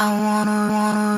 I wanna, wanna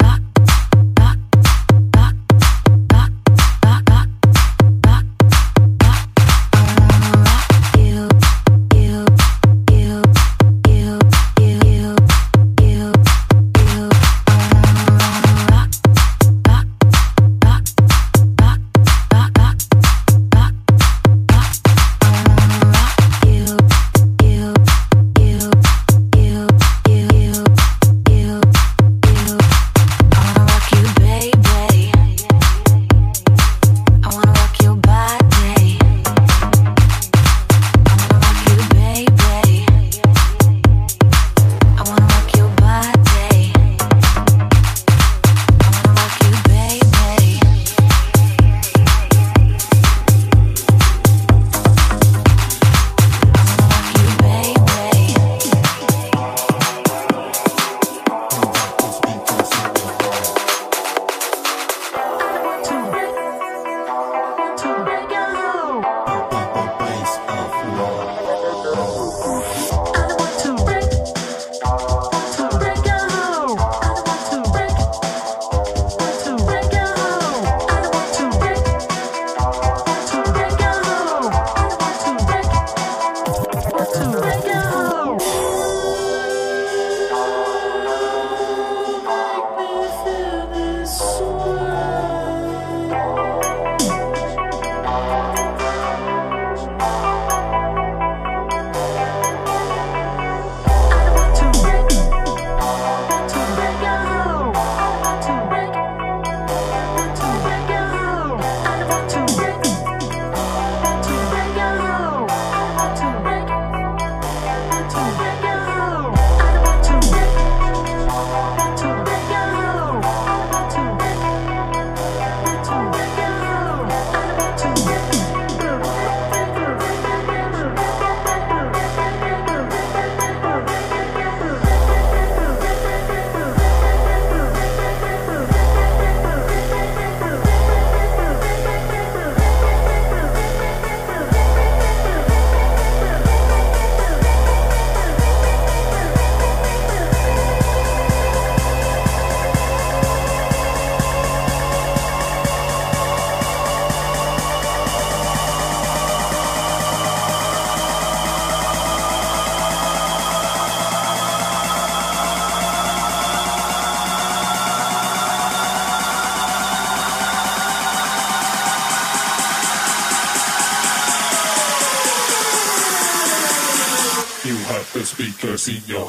the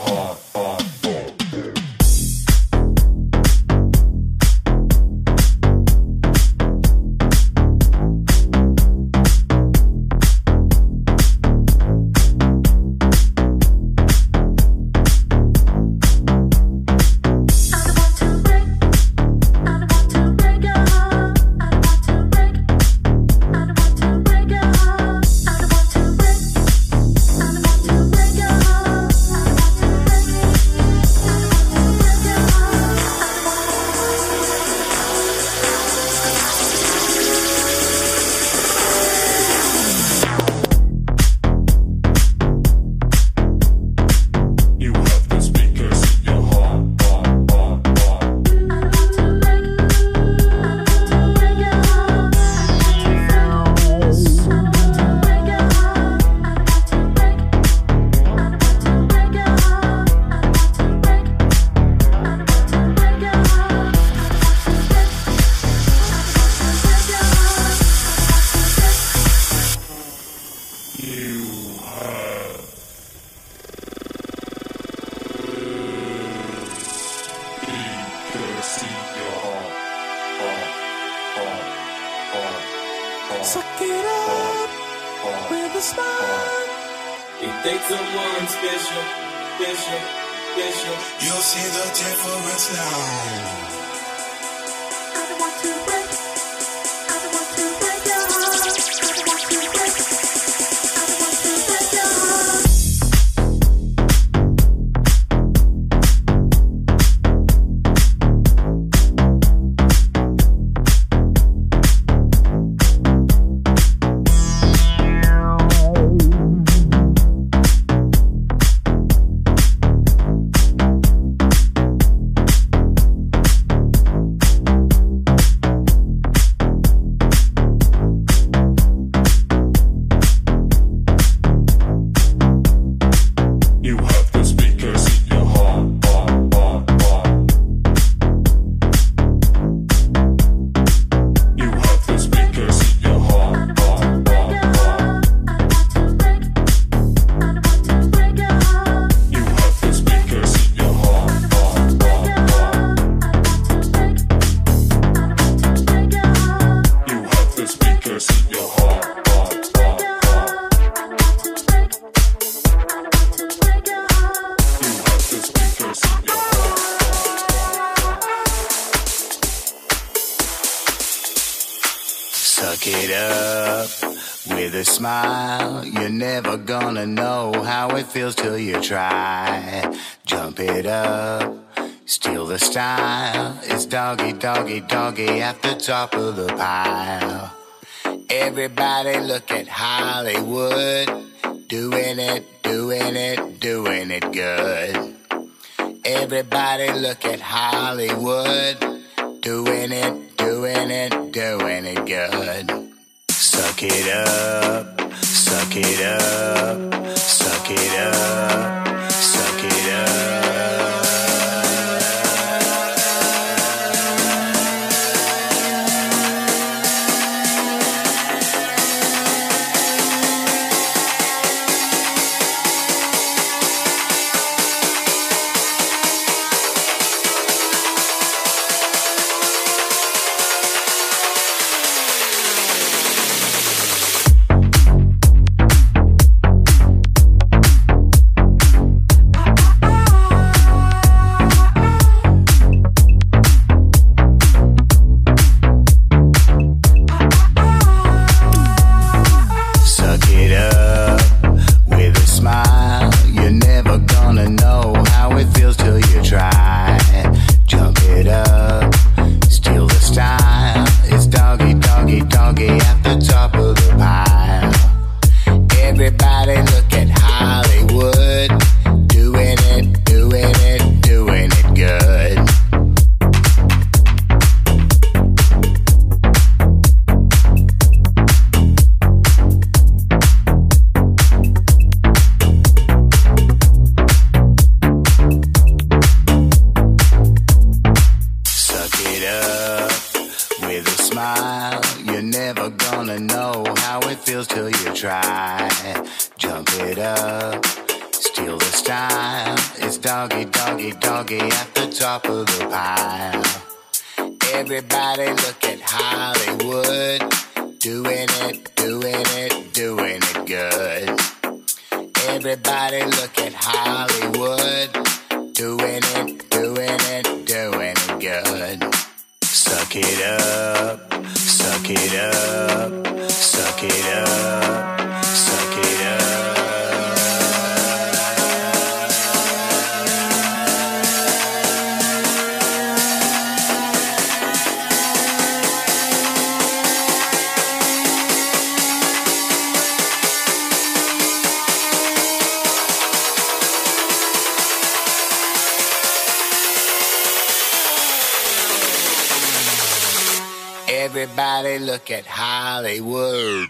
style. It's doggy, doggy, doggy at the top of the pile. Everybody look at Hollywood. Doing it, doing it, doing it good. Everybody look at Hollywood. Doing it, doing it, doing it good. Suck it up, suck it up, suck it up, feels till you try. Jump it up, steal the style. It's doggy, doggy, doggy at the top of the pile. Everybody look at Hollywood. Doing it, doing it, doing it good. Everybody look at Hollywood. Doing it, doing it, doing it good. Suck it up, suck it up, suck it up, suck it up. Everybody look at Hollywood.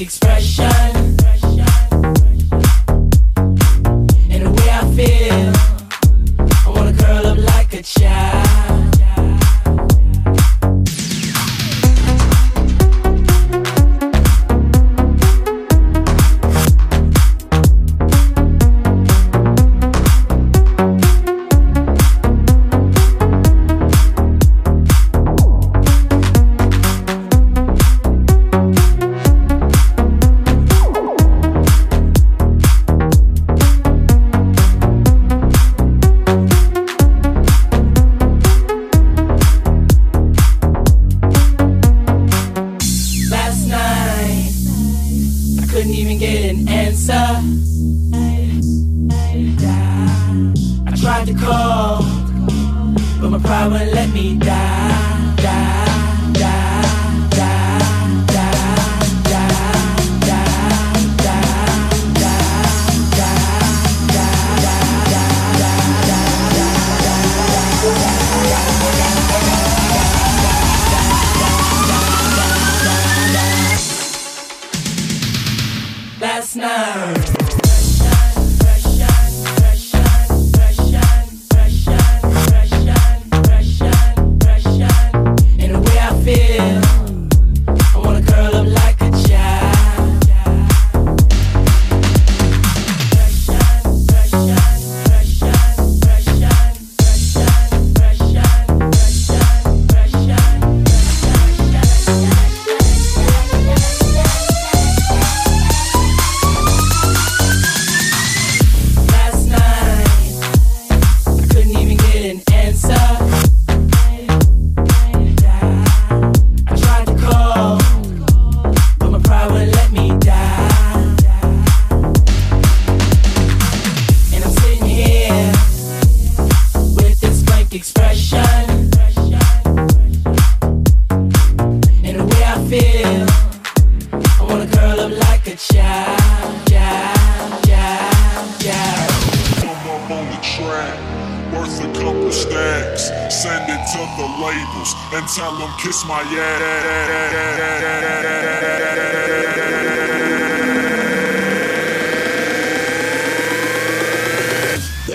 Expression.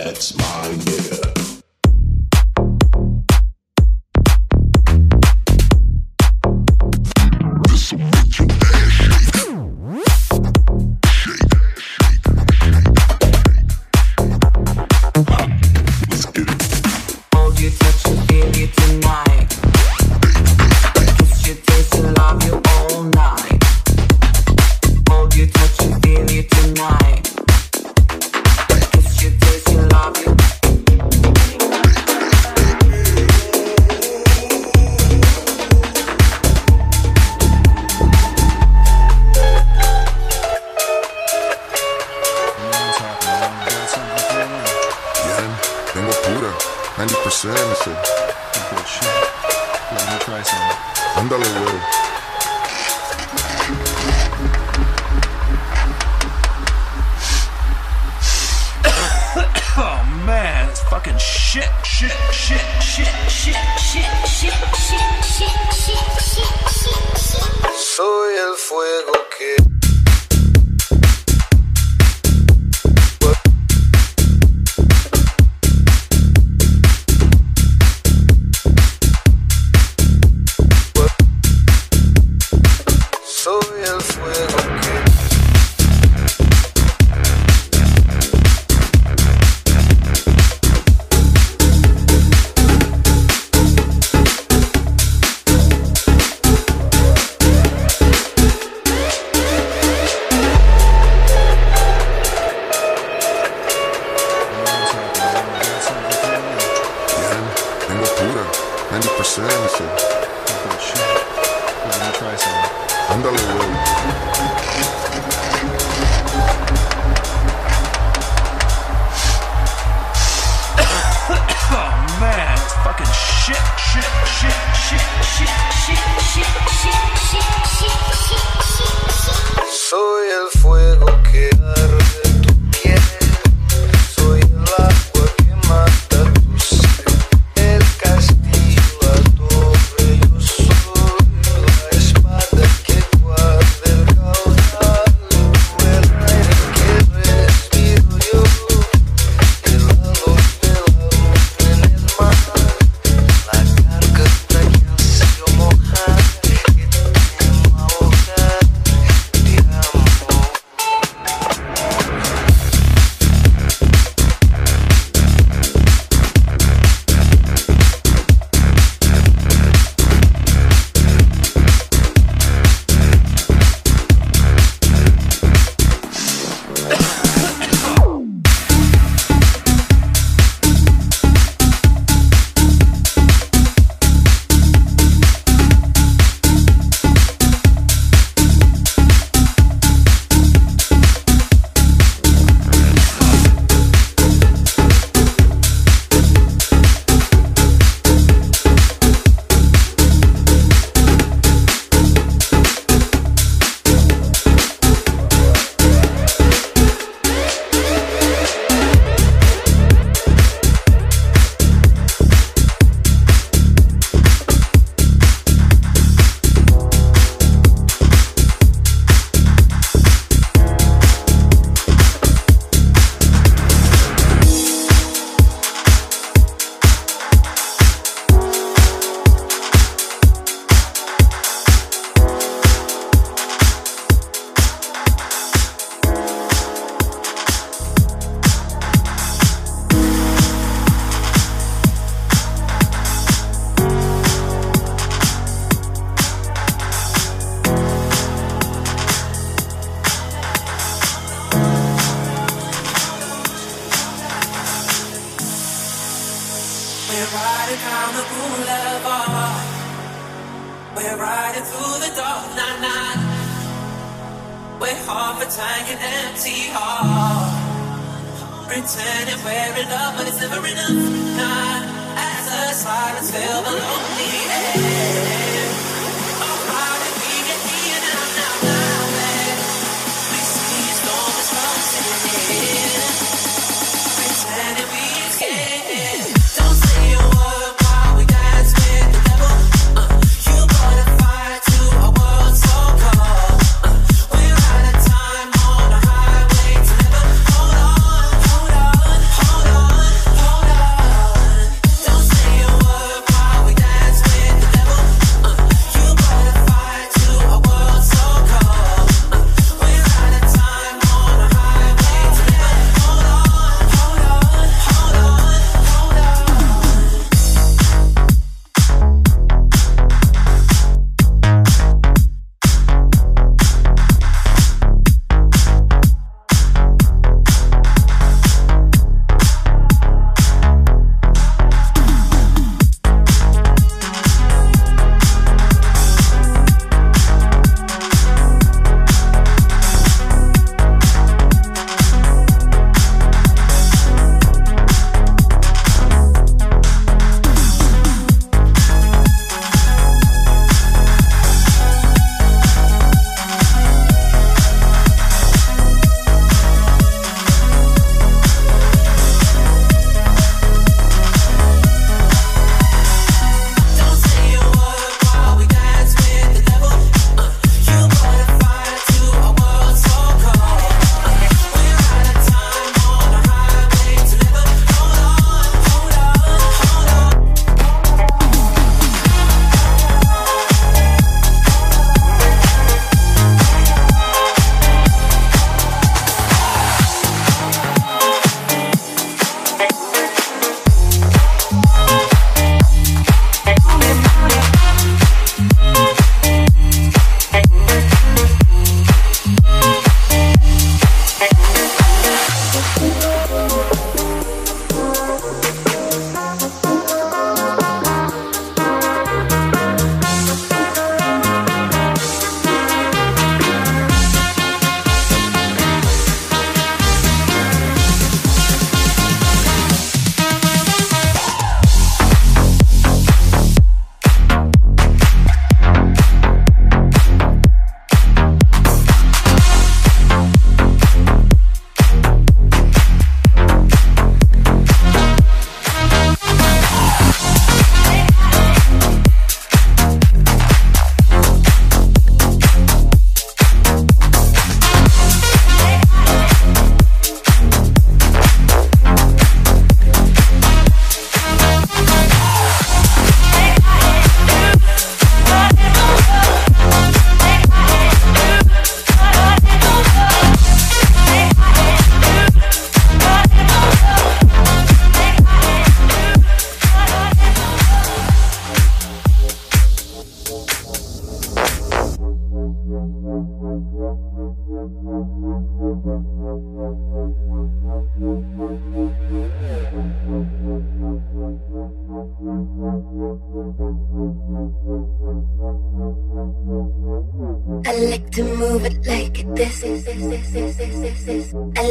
That's my nigga.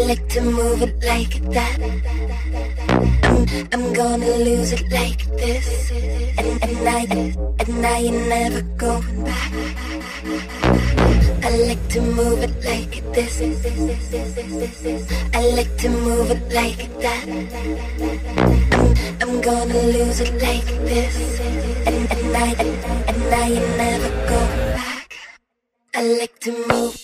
Like to move it like that. I'm, I'm gonna lose it like this. And, and I and I ain't never going back. I like to move it like this. I like to move it like that. I'm, I'm gonna lose it like this. And, and I and I ain't never going back. I like to move,